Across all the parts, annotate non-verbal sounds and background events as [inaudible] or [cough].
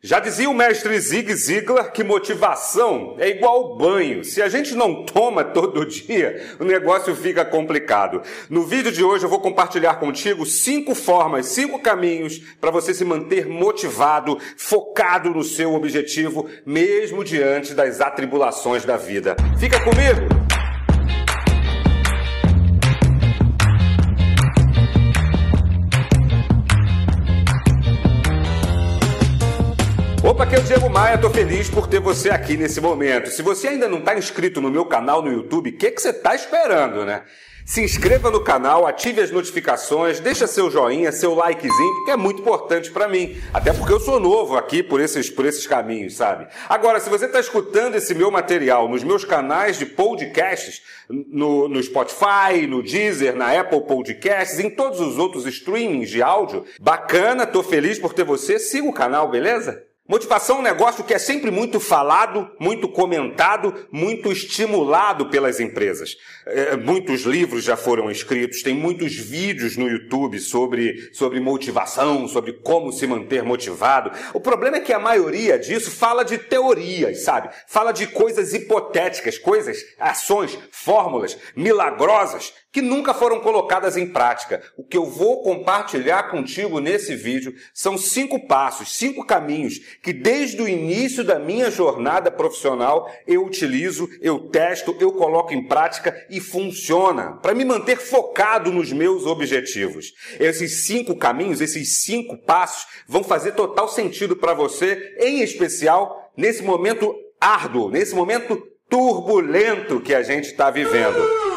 Já dizia o mestre Zig Ziglar que motivação é igual banho. Se a gente não toma todo [laughs] dia, o negócio fica complicado. No vídeo de hoje eu vou compartilhar contigo cinco formas, cinco caminhos para você se manter motivado, focado no seu objetivo, mesmo diante das atribulações da vida. Fica comigo! Diego Maia, tô feliz por ter você aqui nesse momento. Se você ainda não está inscrito no meu canal no YouTube, o que, que você está esperando, né? Se inscreva no canal, ative as notificações, deixa seu joinha, seu likezinho, porque é muito importante para mim. Até porque eu sou novo aqui por esses, por esses caminhos, sabe? Agora, se você está escutando esse meu material nos meus canais de podcasts, no, no Spotify, no Deezer, na Apple Podcasts, em todos os outros streamings de áudio, bacana, tô feliz por ter você. Siga o canal, beleza? Motivação é um negócio que é sempre muito falado, muito comentado, muito estimulado pelas empresas. É, muitos livros já foram escritos, tem muitos vídeos no YouTube sobre, sobre motivação, sobre como se manter motivado. O problema é que a maioria disso fala de teorias, sabe? Fala de coisas hipotéticas, coisas, ações, fórmulas milagrosas que nunca foram colocadas em prática. O que eu vou compartilhar contigo nesse vídeo são cinco passos, cinco caminhos que desde o início da minha jornada profissional eu utilizo, eu testo, eu coloco em prática e funciona para me manter focado nos meus objetivos. Esses cinco caminhos, esses cinco passos vão fazer total sentido para você, em especial nesse momento árduo, nesse momento turbulento que a gente está vivendo.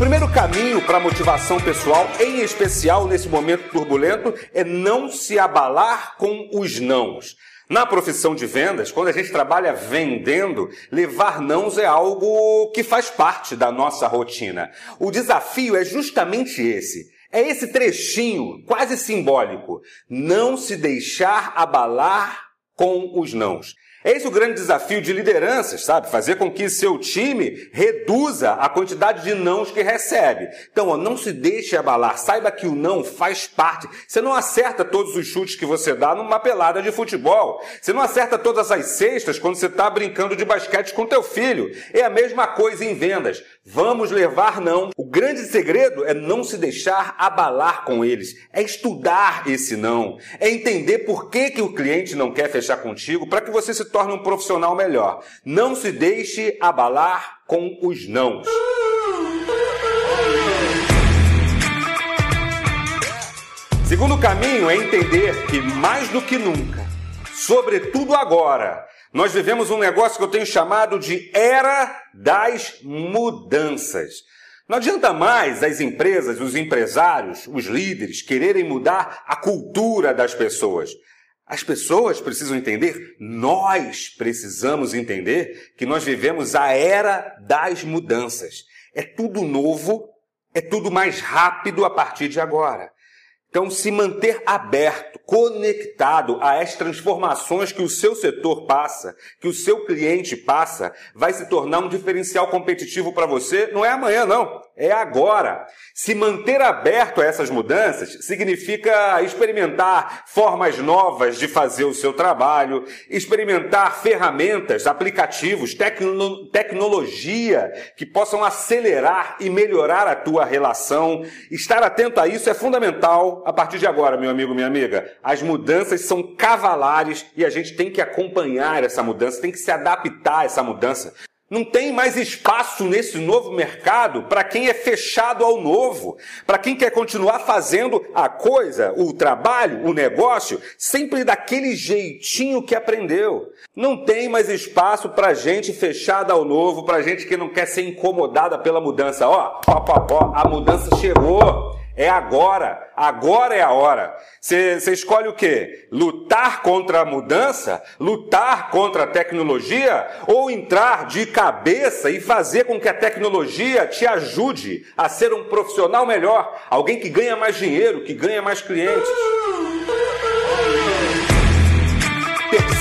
Primeiro caminho para a motivação pessoal, em especial nesse momento turbulento, é não se abalar com os nãos. Na profissão de vendas, quando a gente trabalha vendendo, levar nãos é algo que faz parte da nossa rotina. O desafio é justamente esse. É esse trechinho, quase simbólico. Não se deixar abalar com os nãos. Eis o grande desafio de lideranças, sabe? Fazer com que seu time reduza a quantidade de nãos que recebe. Então, ó, não se deixe abalar. Saiba que o não faz parte. Você não acerta todos os chutes que você dá numa pelada de futebol. Você não acerta todas as cestas quando você está brincando de basquete com teu filho. É a mesma coisa em vendas. Vamos levar não. O grande segredo é não se deixar abalar com eles. É estudar esse não. É entender por que, que o cliente não quer fechar contigo para que você se torne um profissional melhor. Não se deixe abalar com os nãos. Segundo caminho é entender que mais do que nunca, sobretudo agora, nós vivemos um negócio que eu tenho chamado de era das mudanças. Não adianta mais as empresas, os empresários, os líderes quererem mudar a cultura das pessoas. As pessoas precisam entender, nós precisamos entender que nós vivemos a era das mudanças. É tudo novo, é tudo mais rápido a partir de agora. Então, se manter aberto, conectado a as transformações que o seu setor passa, que o seu cliente passa, vai se tornar um diferencial competitivo para você. Não é amanhã, não. É agora. Se manter aberto a essas mudanças significa experimentar formas novas de fazer o seu trabalho, experimentar ferramentas, aplicativos, tecno tecnologia que possam acelerar e melhorar a tua relação. Estar atento a isso é fundamental a partir de agora, meu amigo, minha amiga, as mudanças são cavalares e a gente tem que acompanhar essa mudança, tem que se adaptar a essa mudança. Não tem mais espaço nesse novo mercado para quem é fechado ao novo, para quem quer continuar fazendo a coisa, o trabalho, o negócio, sempre daquele jeitinho que aprendeu. Não tem mais espaço para gente fechada ao novo, para gente que não quer ser incomodada pela mudança. Ó, ó, ó, ó a mudança chegou. É agora. Agora é a hora. Você escolhe o quê? Lutar contra a mudança? Lutar contra a tecnologia? Ou entrar de cabeça e fazer com que a tecnologia te ajude a ser um profissional melhor? Alguém que ganha mais dinheiro, que ganha mais clientes?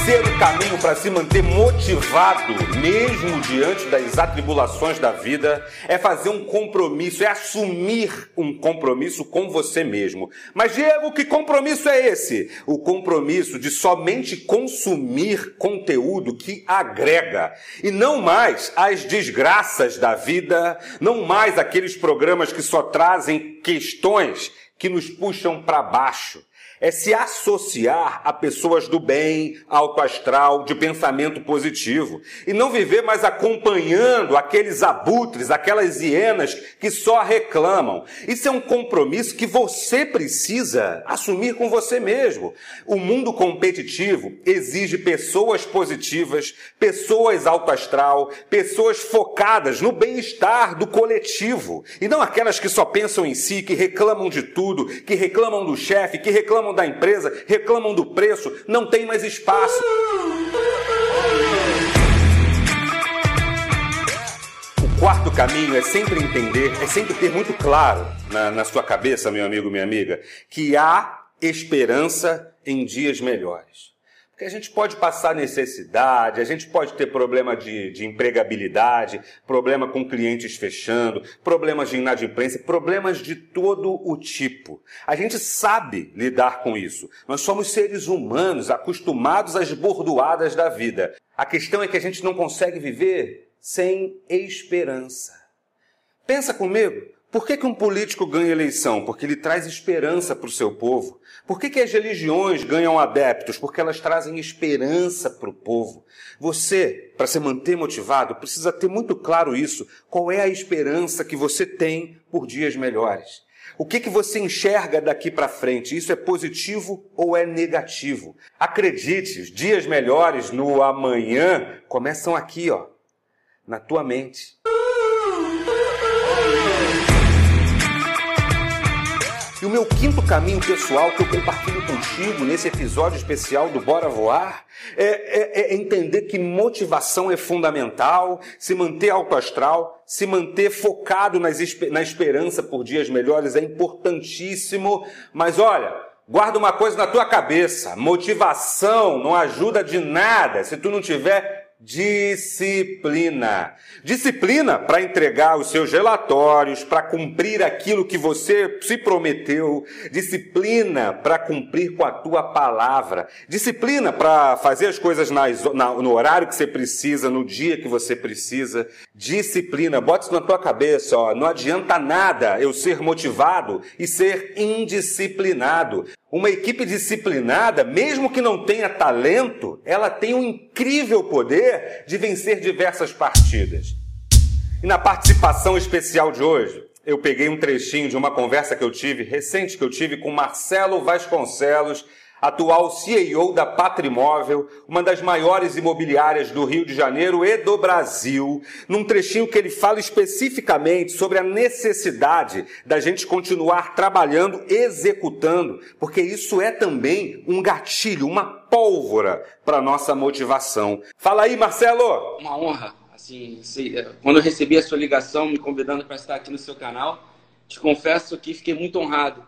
Terceiro caminho para se manter motivado, mesmo diante das atribulações da vida, é fazer um compromisso, é assumir um compromisso com você mesmo. Mas, Diego, que compromisso é esse? O compromisso de somente consumir conteúdo que agrega e não mais as desgraças da vida, não mais aqueles programas que só trazem questões que nos puxam para baixo é se associar a pessoas do bem, alto astral, de pensamento positivo. E não viver mais acompanhando aqueles abutres, aquelas hienas que só reclamam. Isso é um compromisso que você precisa assumir com você mesmo. O mundo competitivo exige pessoas positivas, pessoas alto astral, pessoas focadas no bem-estar do coletivo. E não aquelas que só pensam em si, que reclamam de tudo, que reclamam do chefe, que reclamam reclamam da empresa, reclamam do preço, não tem mais espaço. O quarto caminho é sempre entender, é sempre ter muito claro na, na sua cabeça, meu amigo, minha amiga, que há esperança em dias melhores. Porque a gente pode passar necessidade, a gente pode ter problema de, de empregabilidade, problema com clientes fechando, problemas de inadimplência, problemas de todo o tipo. A gente sabe lidar com isso. Nós somos seres humanos acostumados às bordoadas da vida. A questão é que a gente não consegue viver sem esperança. Pensa comigo, por que, que um político ganha eleição? Porque ele traz esperança para o seu povo. Por que, que as religiões ganham adeptos? Porque elas trazem esperança para o povo. Você, para se manter motivado, precisa ter muito claro isso. Qual é a esperança que você tem por dias melhores? O que, que você enxerga daqui para frente? Isso é positivo ou é negativo? Acredite, os dias melhores no amanhã começam aqui, ó, na tua mente. E o meu quinto caminho pessoal que eu compartilho contigo nesse episódio especial do Bora Voar é, é, é entender que motivação é fundamental, se manter alto astral, se manter focado nas, na esperança por dias melhores é importantíssimo. Mas olha, guarda uma coisa na tua cabeça: motivação não ajuda de nada se tu não tiver Disciplina. Disciplina para entregar os seus relatórios, para cumprir aquilo que você se prometeu. Disciplina para cumprir com a tua palavra. Disciplina para fazer as coisas nas, na, no horário que você precisa, no dia que você precisa. Disciplina. Bota isso na tua cabeça, ó. Não adianta nada eu ser motivado e ser indisciplinado. Uma equipe disciplinada, mesmo que não tenha talento, ela tem um incrível poder de vencer diversas partidas. E na participação especial de hoje, eu peguei um trechinho de uma conversa que eu tive, recente que eu tive com Marcelo Vasconcelos, atual CEO da Patrimóvel, uma das maiores imobiliárias do Rio de Janeiro e do Brasil, num trechinho que ele fala especificamente sobre a necessidade da gente continuar trabalhando, executando, porque isso é também um gatilho, uma pólvora para nossa motivação. Fala aí, Marcelo! Uma honra. Assim, quando eu recebi a sua ligação me convidando para estar aqui no seu canal, te confesso que fiquei muito honrado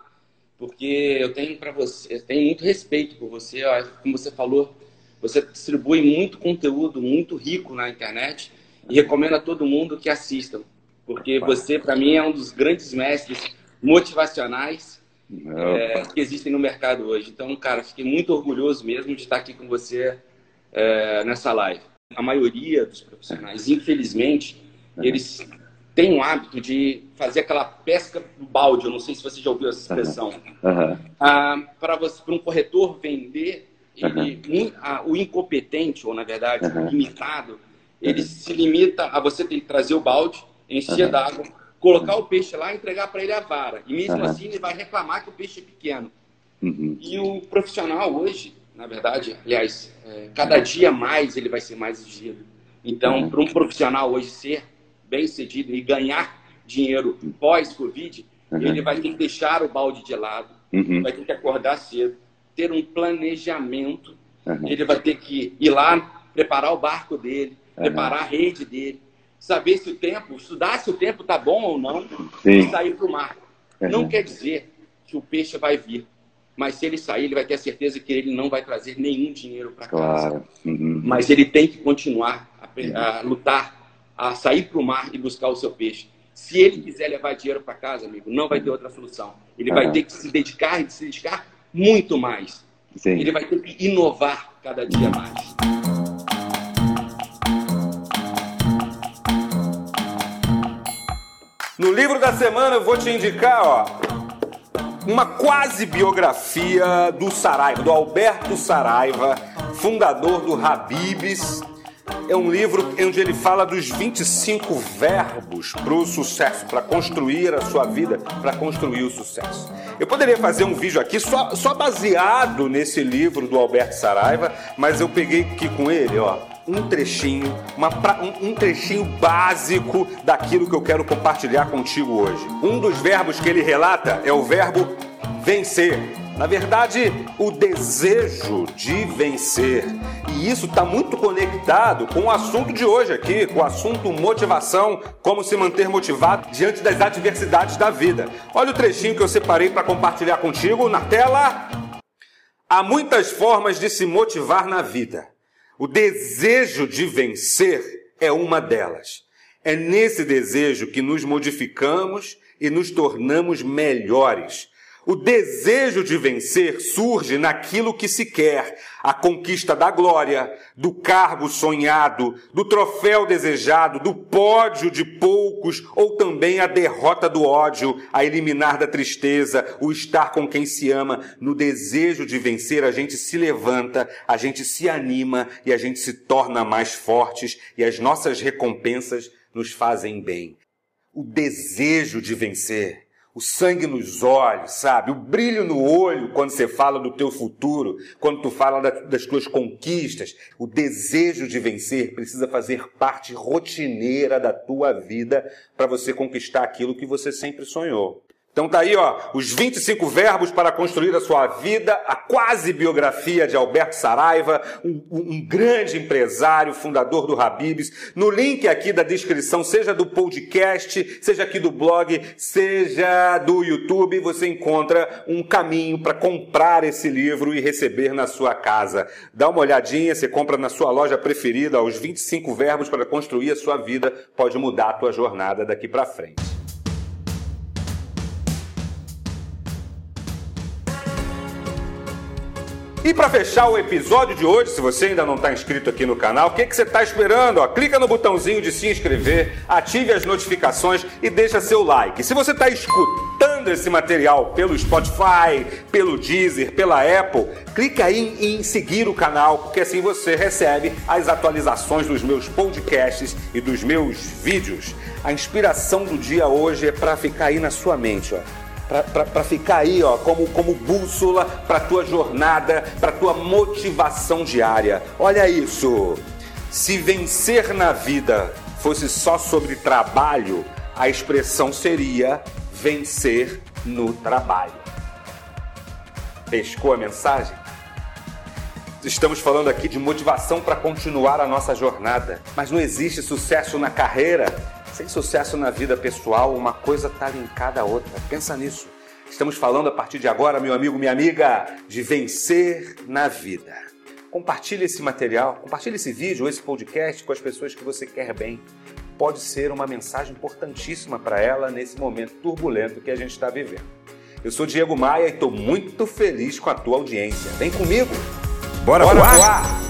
porque eu tenho para você, eu tenho muito respeito por você, como você falou, você distribui muito conteúdo muito rico na internet e recomendo a todo mundo que assistam, porque você para mim é um dos grandes mestres motivacionais é, que existem no mercado hoje. Então, cara, fiquei muito orgulhoso mesmo de estar aqui com você é, nessa live. A maioria dos profissionais, infelizmente, eles tem um hábito de fazer aquela pesca do balde. Eu não sei se você já ouviu essa expressão. Uhum. Ah, para um corretor vender, ele, uhum. ah, o incompetente, ou na verdade, uhum. limitado, ele se limita a você ter que trazer o balde, encher d'água, colocar o peixe lá e entregar para ele a vara. E mesmo assim ele vai reclamar que o peixe é pequeno. Uhum. E o profissional hoje, na verdade, aliás, é, cada dia mais ele vai ser mais exigido. Então, para um profissional hoje ser bem sucedido e ganhar dinheiro pós-Covid, uhum. ele vai ter que deixar o balde de lado, uhum. vai ter que acordar cedo, ter um planejamento, uhum. ele vai ter que ir lá, preparar o barco dele, preparar a rede dele, saber se o tempo, estudar se o tempo está bom ou não Sim. e sair para o mar. Não quer dizer que o peixe vai vir. mas se ele sair, ele vai ter a certeza que ele não vai trazer nenhum dinheiro para casa. Claro. Uhum. Mas ele tem que continuar a, a lutar, a sair para o mar e buscar o seu peixe. Se ele quiser levar dinheiro para casa, amigo, não vai ter outra solução. Ele uhum. vai ter que se dedicar e se dedicar muito mais. Sim. Ele vai ter que inovar cada dia mais. No livro da semana eu vou te indicar, ó, uma quase biografia do Saraiva, do Alberto Saraiva, fundador do Habibs. É um livro onde ele fala dos 25 verbos para o sucesso, para construir a sua vida, para construir o sucesso. Eu poderia fazer um vídeo aqui só, só baseado nesse livro do Alberto Saraiva, mas eu peguei aqui com ele, ó, um trechinho, uma, um, um trechinho básico daquilo que eu quero compartilhar contigo hoje. Um dos verbos que ele relata é o verbo vencer. Na verdade, o desejo de vencer. E isso está muito conectado com o assunto de hoje aqui, com o assunto motivação, como se manter motivado diante das adversidades da vida. Olha o trechinho que eu separei para compartilhar contigo na tela. Há muitas formas de se motivar na vida. O desejo de vencer é uma delas. É nesse desejo que nos modificamos e nos tornamos melhores. O desejo de vencer surge naquilo que se quer, a conquista da glória, do cargo sonhado, do troféu desejado, do pódio de poucos, ou também a derrota do ódio, a eliminar da tristeza, o estar com quem se ama. No desejo de vencer, a gente se levanta, a gente se anima e a gente se torna mais fortes e as nossas recompensas nos fazem bem. O desejo de vencer o sangue nos olhos, sabe? O brilho no olho quando você fala do teu futuro, quando tu fala das tuas conquistas. O desejo de vencer precisa fazer parte rotineira da tua vida para você conquistar aquilo que você sempre sonhou. Então tá aí, ó, os 25 verbos para construir a sua vida, a quase biografia de Alberto Saraiva, um, um, grande empresário, fundador do Habibs. No link aqui da descrição, seja do podcast, seja aqui do blog, seja do YouTube, você encontra um caminho para comprar esse livro e receber na sua casa. Dá uma olhadinha, você compra na sua loja preferida, os 25 verbos para construir a sua vida, pode mudar a tua jornada daqui para frente. E para fechar o episódio de hoje, se você ainda não está inscrito aqui no canal, o que, que você está esperando? Ó, clica no botãozinho de se inscrever, ative as notificações e deixa seu like. Se você está escutando esse material pelo Spotify, pelo Deezer, pela Apple, clica aí em seguir o canal, porque assim você recebe as atualizações dos meus podcasts e dos meus vídeos. A inspiração do dia hoje é para ficar aí na sua mente, ó para ficar aí, ó, como, como bússola para tua jornada, para tua motivação diária. Olha isso. Se vencer na vida fosse só sobre trabalho, a expressão seria vencer no trabalho. Pescou a mensagem? Estamos falando aqui de motivação para continuar a nossa jornada, mas não existe sucesso na carreira sem sucesso na vida pessoal, uma coisa está linkada à outra. Pensa nisso. Estamos falando a partir de agora, meu amigo, minha amiga, de vencer na vida. Compartilhe esse material, compartilhe esse vídeo, esse podcast com as pessoas que você quer bem. Pode ser uma mensagem importantíssima para ela nesse momento turbulento que a gente está vivendo. Eu sou Diego Maia e estou muito feliz com a tua audiência. Vem comigo! Bora, Bora voar! voar!